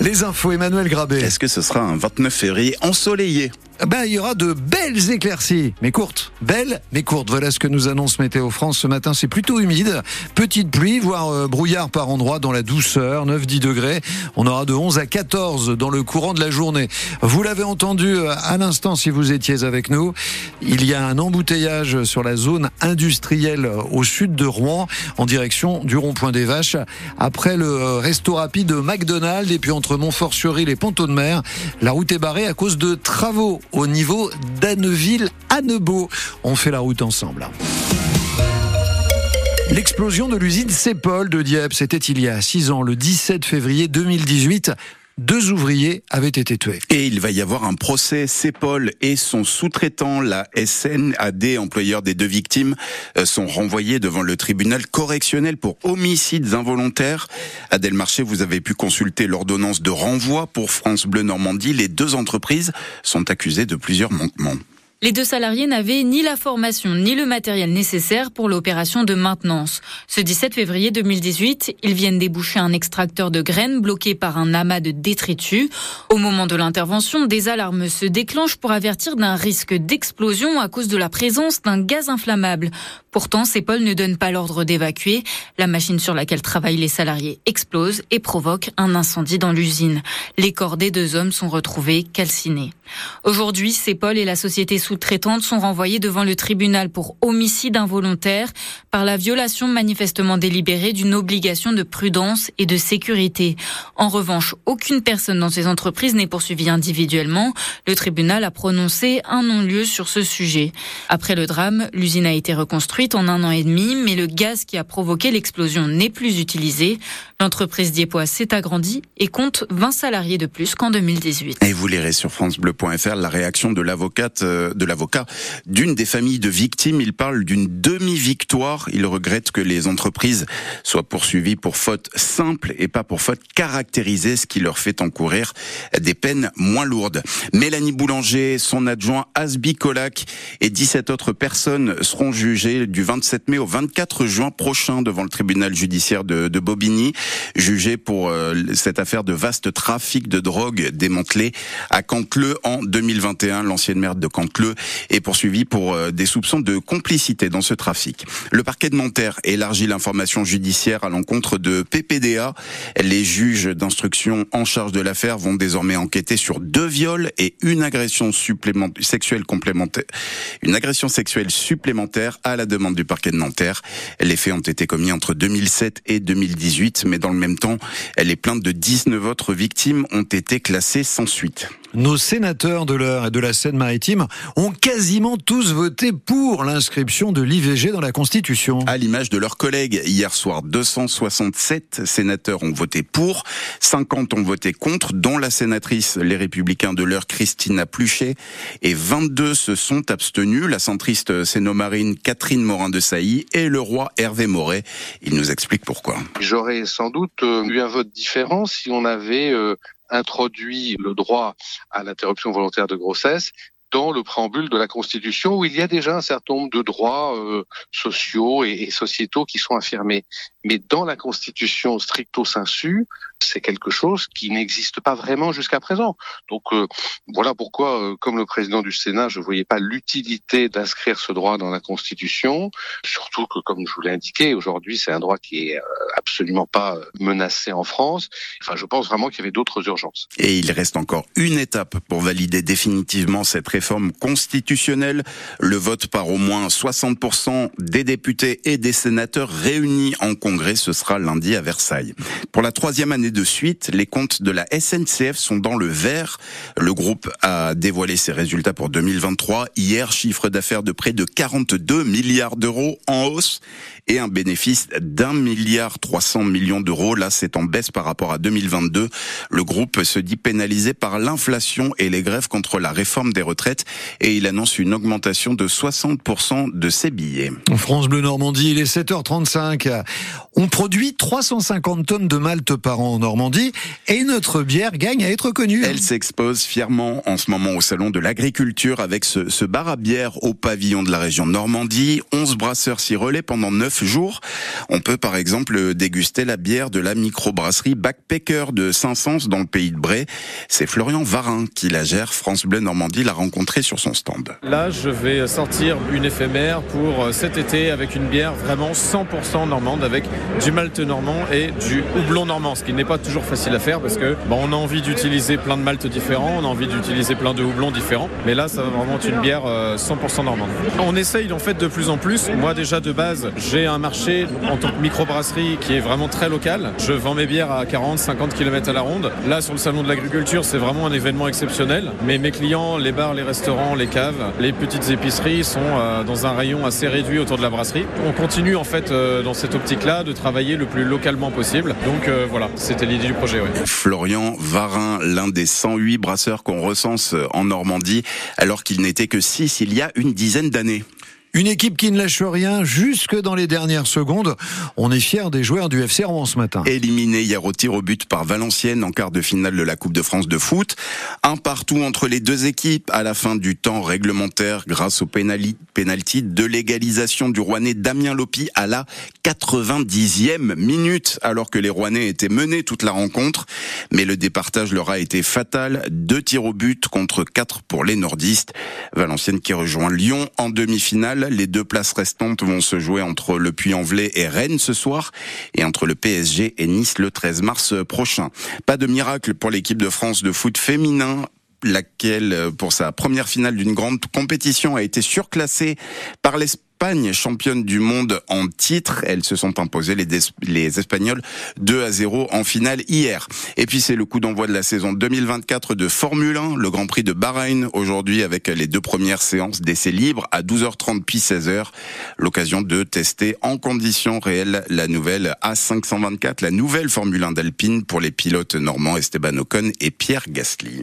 Les infos, Emmanuel Grabé. Est-ce que ce sera un 29 février ensoleillé? Ben, il y aura de belles éclaircies, mais courtes. Belles, mais courtes. Voilà ce que nous annonce Météo France ce matin. C'est plutôt humide. Petite pluie, voire euh, brouillard par endroits dans la douceur, 9-10 degrés. On aura de 11 à 14 dans le courant de la journée. Vous l'avez entendu euh, à l'instant si vous étiez avec nous. Il y a un embouteillage sur la zone industrielle euh, au sud de Rouen, en direction du rond-point des Vaches. Après le resto rapide de McDonald's et puis entre Montfort-sur-Île et Ponto de Mer, la route est barrée à cause de travaux au niveau d'Anneville-Annebeau. On fait la route ensemble. L'explosion de l'usine Cepol de Dieppe, c'était il y a 6 ans, le 17 février 2018 deux ouvriers avaient été tués. Et il va y avoir un procès. Cepol et son sous-traitant, la SNAD, employeur des deux victimes, euh, sont renvoyés devant le tribunal correctionnel pour homicides involontaires. Adèle Marché, vous avez pu consulter l'ordonnance de renvoi pour France Bleu Normandie. Les deux entreprises sont accusées de plusieurs manquements. Les deux salariés n'avaient ni la formation ni le matériel nécessaire pour l'opération de maintenance. Ce 17 février 2018, ils viennent déboucher un extracteur de graines bloqué par un amas de détritus. Au moment de l'intervention, des alarmes se déclenchent pour avertir d'un risque d'explosion à cause de la présence d'un gaz inflammable. Pourtant, ces pôles ne donnent pas l'ordre d'évacuer. La machine sur laquelle travaillent les salariés explose et provoque un incendie dans l'usine. Les corps des deux hommes sont retrouvés calcinés. Aujourd'hui, CEPOL et la société sous-traitante sont renvoyés devant le tribunal pour homicide involontaire par la violation manifestement délibérée d'une obligation de prudence et de sécurité. En revanche, aucune personne dans ces entreprises n'est poursuivie individuellement. Le tribunal a prononcé un non-lieu sur ce sujet. Après le drame, l'usine a été reconstruite en un an et demi, mais le gaz qui a provoqué l'explosion n'est plus utilisé. L'entreprise Diepois s'est agrandie et compte 20 salariés de plus qu'en 2018. Et vous lirez sur francebleu.fr la réaction de l'avocate, euh, de l'avocat d'une des familles de victimes. Il parle d'une demi-victoire. Il regrette que les entreprises soient poursuivies pour faute simple et pas pour faute caractérisée, ce qui leur fait encourir des peines moins lourdes. Mélanie Boulanger, son adjoint Asbi Colac et 17 autres personnes seront jugées du 27 mai au 24 juin prochain devant le tribunal judiciaire de, de Bobigny, jugé pour euh, cette affaire de vaste trafic de drogue démantelé à Cantleux en 2021. L'ancienne maire de Cantleux est poursuivie pour euh, des soupçons de complicité dans ce trafic. Le parquet de Nanterre élargit l'information judiciaire à l'encontre de PPDA. Les juges d'instruction en charge de l'affaire vont désormais enquêter sur deux viols et une agression supplémentaire, sexuelle complémentaire, une agression sexuelle supplémentaire à la demande du parquet de Nanterre. Les faits ont été commis entre 2007 et 2018, mais dans le même temps, les plaintes de 19 autres victimes ont été classées sans suite. Nos sénateurs de l'heure et de la Seine-Maritime ont quasiment tous voté pour l'inscription de l'IVG dans la Constitution. À l'image de leurs collègues, hier soir, 267 sénateurs ont voté pour, 50 ont voté contre, dont la sénatrice Les Républicains de l'heure, Christina Pluchet, et 22 se sont abstenus, la centriste sénomarine Catherine Morin de Sailly et le roi Hervé Moret. Il nous explique pourquoi. J'aurais sans doute euh, eu un vote différent si on avait euh, introduit le droit à l'interruption volontaire de grossesse dans le préambule de la Constitution où il y a déjà un certain nombre de droits euh, sociaux et, sociétaux qui sont affirmés. Mais dans la Constitution stricto sensu, c'est quelque chose qui n'existe pas vraiment jusqu'à présent. Donc euh, voilà pourquoi, euh, comme le président du Sénat, je ne voyais pas l'utilité d'inscrire ce droit dans la Constitution, surtout que, comme je vous l'ai indiqué, aujourd'hui c'est un droit qui est euh, absolument pas menacé en France. Enfin, je pense vraiment qu'il y avait d'autres urgences. Et il reste encore une étape pour valider définitivement cette réforme constitutionnelle. Le vote par au moins 60% des députés et des sénateurs réunis en congrès, ce sera lundi à Versailles. Pour la troisième année de suite, les comptes de la SNCF sont dans le vert. Le groupe a dévoilé ses résultats pour 2023. Hier, chiffre d'affaires de près de 42 milliards d'euros en hausse et un bénéfice d'un milliard 300 millions d'euros. Là, c'est en baisse par rapport à 2022. Le groupe se dit pénalisé par l'inflation et les grèves contre la réforme des retraites et il annonce une augmentation de 60% de ses billets. France Bleu Normandie, il est 7h35. On produit 350 tonnes de malt par an Normandie et notre bière gagne à être connue. Elle s'expose fièrement en ce moment au salon de l'agriculture avec ce, ce bar à bière au pavillon de la région Normandie. 11 brasseurs s'y relaient pendant 9 neuf jours. On peut par exemple déguster la bière de la microbrasserie Backpacker de Saint-Saëns dans le pays de Bray. C'est Florian Varin qui la gère. France Bleu Normandie l'a sur son stand. Là, je vais sortir une éphémère pour cet été avec une bière vraiment 100% normande avec du malt normand et du houblon normand, ce qui n'est pas toujours facile à faire parce que on a envie d'utiliser plein de maltes différents, on a envie d'utiliser plein de houblons différents, mais là, ça va vraiment être une bière 100% euh, normande. On essaye en fait de plus en plus. Moi, déjà de base, j'ai un marché en tant que microbrasserie qui est vraiment très local. Je vends mes bières à 40, 50 km à la ronde. Là, sur le salon de l'agriculture, c'est vraiment un événement exceptionnel. Mais mes clients, les bars, les restaurants, les caves, les petites épiceries sont euh, dans un rayon assez réduit autour de la brasserie. On continue en fait euh, dans cette optique-là de travailler le plus localement possible. Donc euh, voilà, c'était l'idée du projet. Florian Varin, l'un des 108 brasseurs qu'on recense en Normandie, alors qu'il n'était que 6 il y a une dizaine d'années. Une équipe qui ne lâche rien jusque dans les dernières secondes. On est fiers des joueurs du FC Rouen ce matin. Éliminé hier au tir au but par Valenciennes en quart de finale de la Coupe de France de foot. Un partout entre les deux équipes à la fin du temps réglementaire grâce au pénalty de l'égalisation du Rouennais Damien Lopi à la 90e minute alors que les Rouennais étaient menés toute la rencontre. Mais le départage leur a été fatal. Deux tirs au but contre quatre pour les nordistes. Valenciennes qui rejoint Lyon en demi-finale les deux places restantes vont se jouer entre le Puy-en-Velay et Rennes ce soir et entre le PSG et Nice le 13 mars prochain. Pas de miracle pour l'équipe de France de foot féminin laquelle, pour sa première finale d'une grande compétition, a été surclassée par l'Espagne Championne du monde en titre. Elles se sont imposées les, les Espagnols 2 à 0 en finale hier. Et puis c'est le coup d'envoi de la saison 2024 de Formule 1, le Grand Prix de Bahreïn aujourd'hui avec les deux premières séances d'essais libres à 12h30 puis 16h. L'occasion de tester en conditions réelles la nouvelle A524, la nouvelle Formule 1 d'Alpine pour les pilotes normands Esteban Ocon et Pierre Gasly.